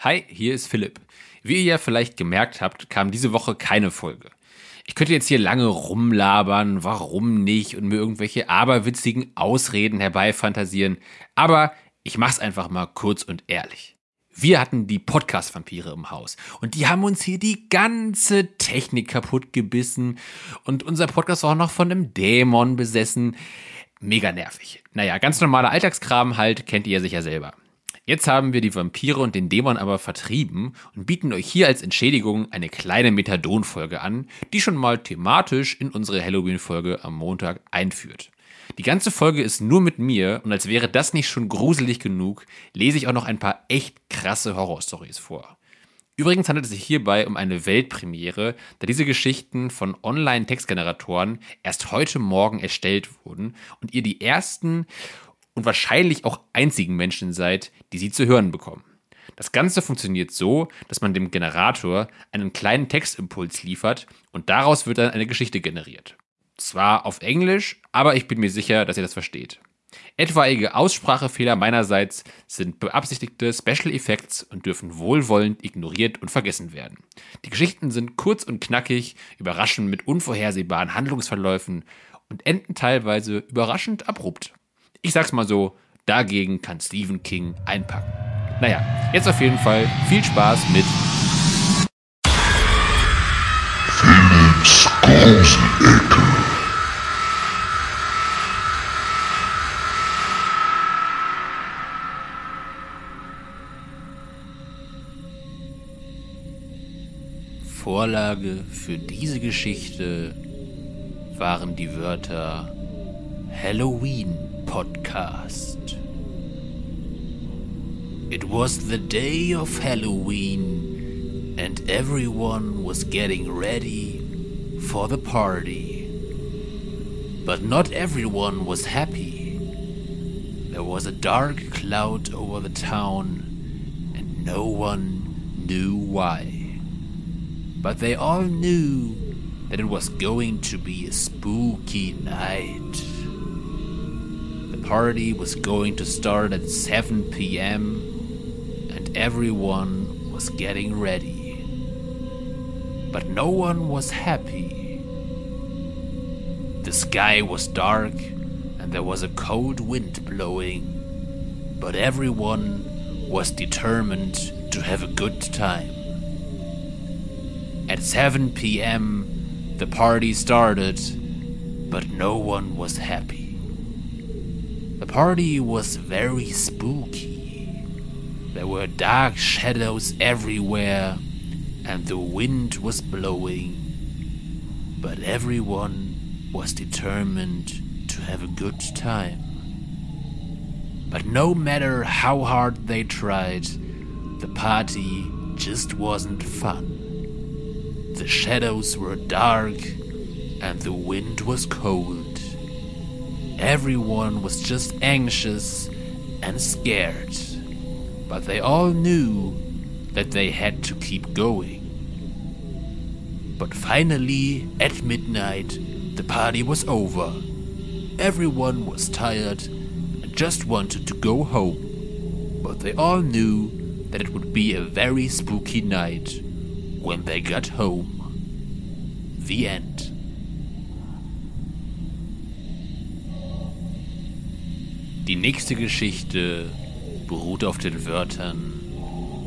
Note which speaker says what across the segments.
Speaker 1: Hi, hier ist Philipp. Wie ihr ja vielleicht gemerkt habt, kam diese Woche keine Folge. Ich könnte jetzt hier lange rumlabern, warum nicht, und mir irgendwelche aberwitzigen Ausreden herbeifantasieren, aber ich mach's einfach mal kurz und ehrlich. Wir hatten die Podcast-Vampire im Haus und die haben uns hier die ganze Technik kaputt gebissen und unser Podcast war auch noch von einem Dämon besessen. Mega nervig. Naja, ganz normaler Alltagskram halt, kennt ihr ja sicher selber. Jetzt haben wir die Vampire und den Dämon aber vertrieben und bieten euch hier als Entschädigung eine kleine Methadon-Folge an, die schon mal thematisch in unsere Halloween-Folge am Montag einführt. Die ganze Folge ist nur mit mir und als wäre das nicht schon gruselig genug, lese ich auch noch ein paar echt krasse Horrorstories vor. Übrigens handelt es sich hierbei um eine Weltpremiere, da diese Geschichten von Online-Textgeneratoren erst heute Morgen erstellt wurden und ihr die ersten und wahrscheinlich auch einzigen Menschen seid, die sie zu hören bekommen. Das Ganze funktioniert so, dass man dem Generator einen kleinen Textimpuls liefert und daraus wird dann eine Geschichte generiert. Zwar auf Englisch, aber ich bin mir sicher, dass ihr das versteht. Etwaige Aussprachefehler meinerseits sind beabsichtigte Special Effects und dürfen wohlwollend ignoriert und vergessen werden. Die Geschichten sind kurz und knackig, überraschen mit unvorhersehbaren Handlungsverläufen und enden teilweise überraschend abrupt. Ich sag's mal so, dagegen kann Stephen King einpacken. Naja, jetzt auf jeden Fall viel Spaß mit
Speaker 2: Philips Gruselecke.
Speaker 1: Vorlage für diese Geschichte waren die Wörter Halloween Podcast. It was the day of Halloween and everyone was getting ready for the party. But not everyone was happy. There was a dark cloud over the town and no one knew why. But they all knew that it was going to be a spooky night. The party was going to start at 7 p.m., and everyone was getting ready. But no one was happy. The sky was dark, and there was a cold wind blowing, but everyone was determined to have a good time. At 7 p.m., the party started, but no one was happy. The party was very spooky. There were dark shadows everywhere, and the wind was blowing. But everyone was determined to have a good time. But no matter how hard they tried, the party just wasn't fun. The shadows were dark and the wind was cold. Everyone was just anxious and scared, but they all knew that they had to keep going. But finally, at midnight, the party was over. Everyone was tired and just wanted to go home, but they all knew that it would be a very spooky night when they got home. The end. Die nächste Geschichte beruht auf den Wörtern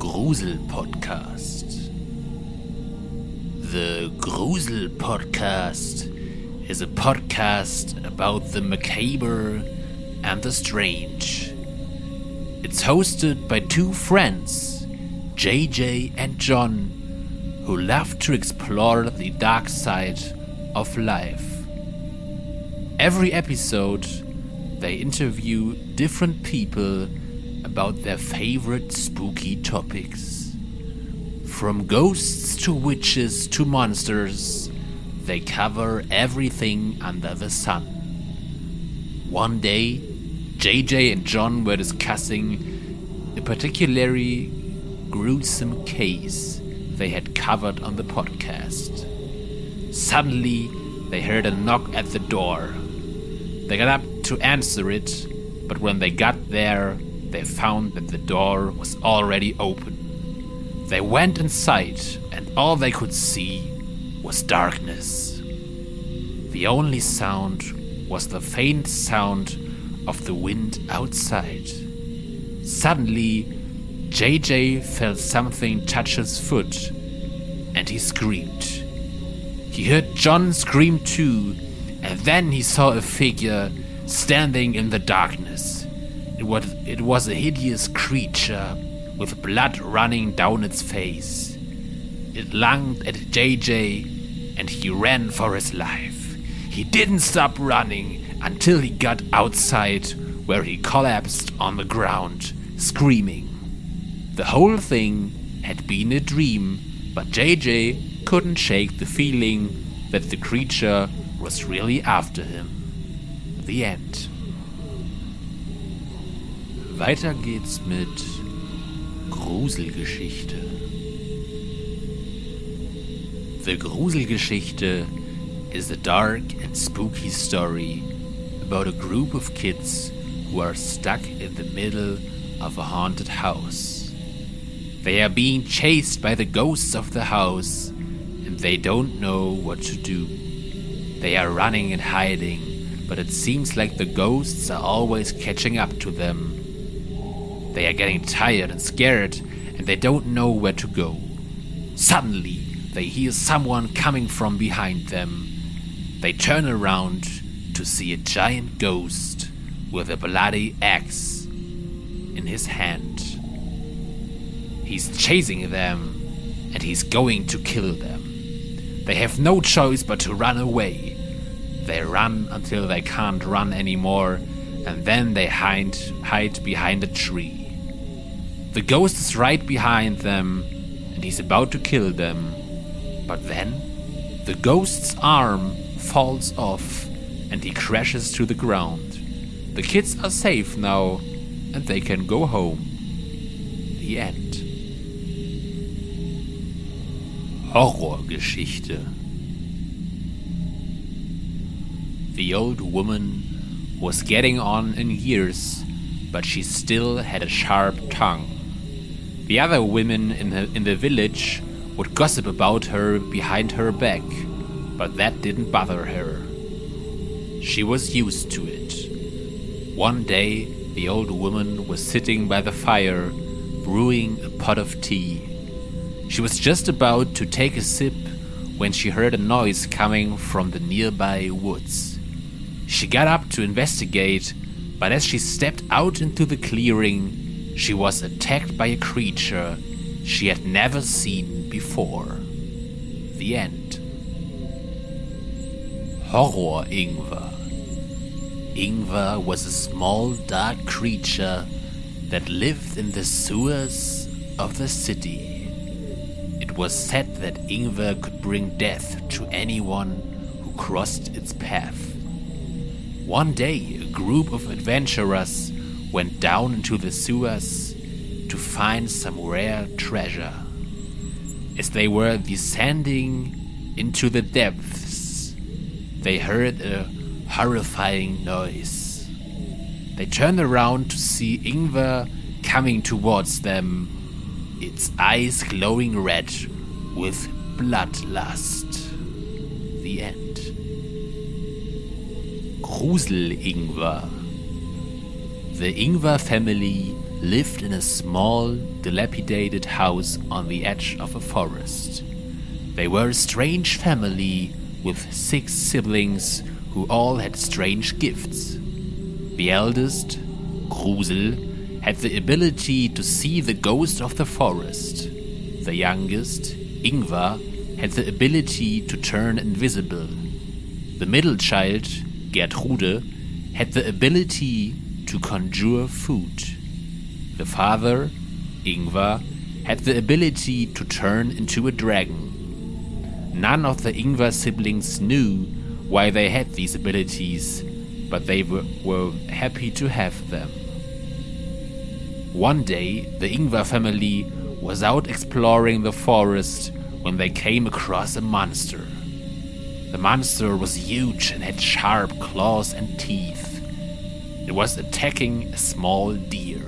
Speaker 1: Grusel Podcast. The Grusel Podcast is a podcast about the macabre and the strange. It's hosted by two friends, JJ and John, who love to explore the dark side of life. Every episode, they interview different people about their favorite spooky topics. From ghosts to witches to monsters, they cover everything under the sun. One day, JJ and John were discussing a particularly gruesome case they had covered on the podcast. Suddenly, they heard a knock at the door. They got up to answer it, but when they got there, they found that the door was already open. They went inside, and all they could see was darkness. The only sound was the faint sound of the wind outside. Suddenly, JJ felt something touch his foot, and he screamed. He heard John scream too, and then he saw a figure standing in the darkness. It was, it was a hideous creature with blood running down its face. It lunged at JJ and he ran for his life. He didn't stop running until he got outside where he collapsed on the ground, screaming. The whole thing had been a dream, but JJ couldn't shake the feeling that the creature was really after him. The End. Weiter geht's mit Gruselgeschichte. The Gruselgeschichte is a dark and spooky story about a group of kids who are stuck in the middle of a haunted house. They are being chased by the ghosts of the house and they don't know what to do. They are running and hiding, but it seems like the ghosts are always catching up to them. They are getting tired and scared, and they don't know where to go. Suddenly, they hear someone coming from behind them. They turn around to see a giant ghost with a bloody axe in his hand. He's chasing them, and he's going to kill them. They have no choice but to run away. They run until they can't run anymore, and then they hide, hide behind a tree. The ghost is right behind them, and he's about to kill them. But then, the ghost's arm falls off, and he crashes to the ground. The kids are safe now, and they can go home. The end. Horrorgeschichte. The old woman was getting on in years, but she still had a sharp tongue. The other women in the, in the village would gossip about her behind her back, but that didn't bother her. She was used to it. One day, the old woman was sitting by the fire, brewing a pot of tea. She was just about to take a sip when she heard a noise coming from the nearby woods. She got up to investigate, but as she stepped out into the clearing, she was attacked by a creature she had never seen before. The end. Horror Ingwer. Ingwer was a small dark creature that lived in the sewers of the city. It was said that Ingwer could bring death to anyone who crossed its path. One day, a group of adventurers went down into the sewers to find some rare treasure. As they were descending into the depths, they heard a horrifying noise. They turned around to see Ingwer coming towards them its eyes glowing red with bloodlust. Grusel Ingwer. The Ingwer family lived in a small, dilapidated house on the edge of a forest. They were a strange family with six siblings who all had strange gifts. The eldest, Grusel, had the ability to see the ghost of the forest. The youngest, Ingvar, had the ability to turn invisible. The middle child, Gertrude, had the ability to conjure food. The father, Ingvar, had the ability to turn into a dragon. None of the Ingvar siblings knew why they had these abilities, but they were, were happy to have them. One day, the Ingvar family was out exploring the forest when they came across a monster. The monster was huge and had sharp claws and teeth. It was attacking a small deer.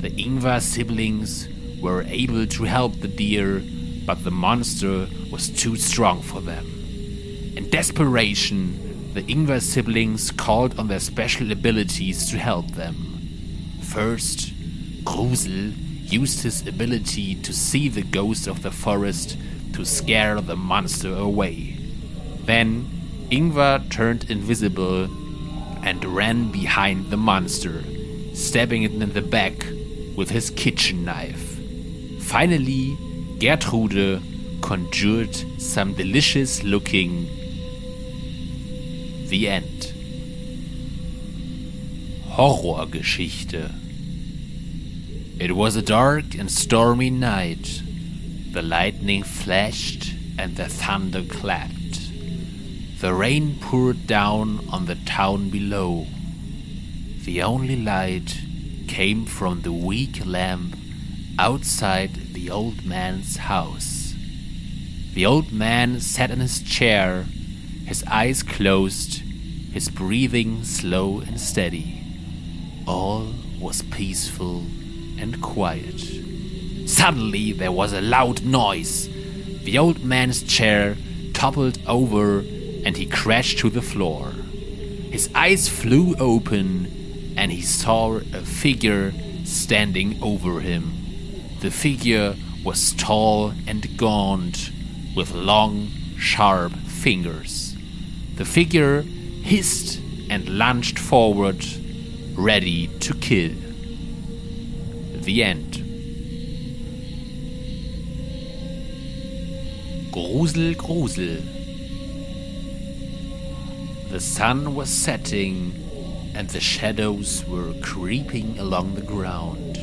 Speaker 1: The Ingvar siblings were able to help the deer, but the monster was too strong for them. In desperation, the Ingvar siblings called on their special abilities to help them. First, Grusel used his ability to see the ghost of the forest to scare the monster away. Then, Ingvar turned invisible and ran behind the monster, stabbing it in the back with his kitchen knife. Finally, Gertrude conjured some delicious looking. The End. Horrorgeschichte. It was a dark and stormy night. The lightning flashed and the thunder clapped. The rain poured down on the town below. The only light came from the weak lamp outside the old man's house. The old man sat in his chair, his eyes closed, his breathing slow and steady. All was peaceful and quiet. Suddenly there was a loud noise. The old man's chair toppled over and he crashed to the floor. His eyes flew open and he saw a figure standing over him. The figure was tall and gaunt, with long, sharp fingers. The figure hissed and lunged forward, ready to kill. The end. Grusel, Grusel. The sun was setting and the shadows were creeping along the ground.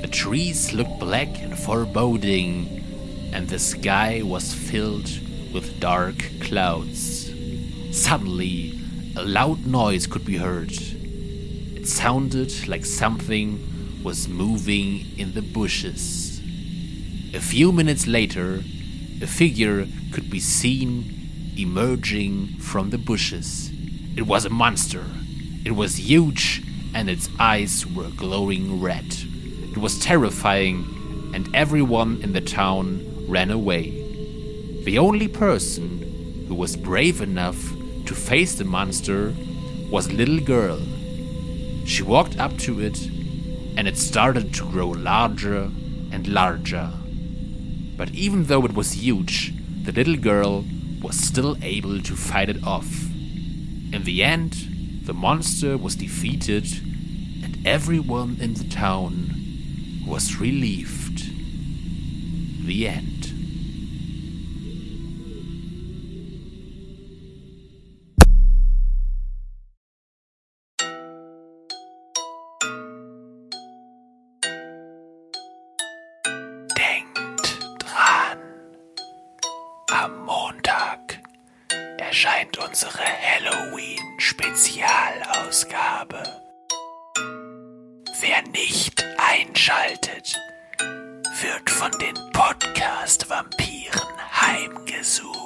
Speaker 1: The trees looked black and foreboding, and the sky was filled with dark clouds. Suddenly, a loud noise could be heard. It sounded like something was moving in the bushes. A few minutes later, a figure could be seen emerging from the bushes. It was a monster. It was huge and its eyes were glowing red. It was terrifying and everyone in the town ran away. The only person who was brave enough to face the monster was a little girl. She walked up to it and it started to grow larger and larger. But even though it was huge, the little girl was still able to fight it off. In the end, the monster was defeated and everyone in the town was relieved. The end. Denkt dran. Am Montag erscheint unsere Halloween-Spezialausgabe. Wer nicht einschaltet, wird von den Podcast-Vampiren heimgesucht.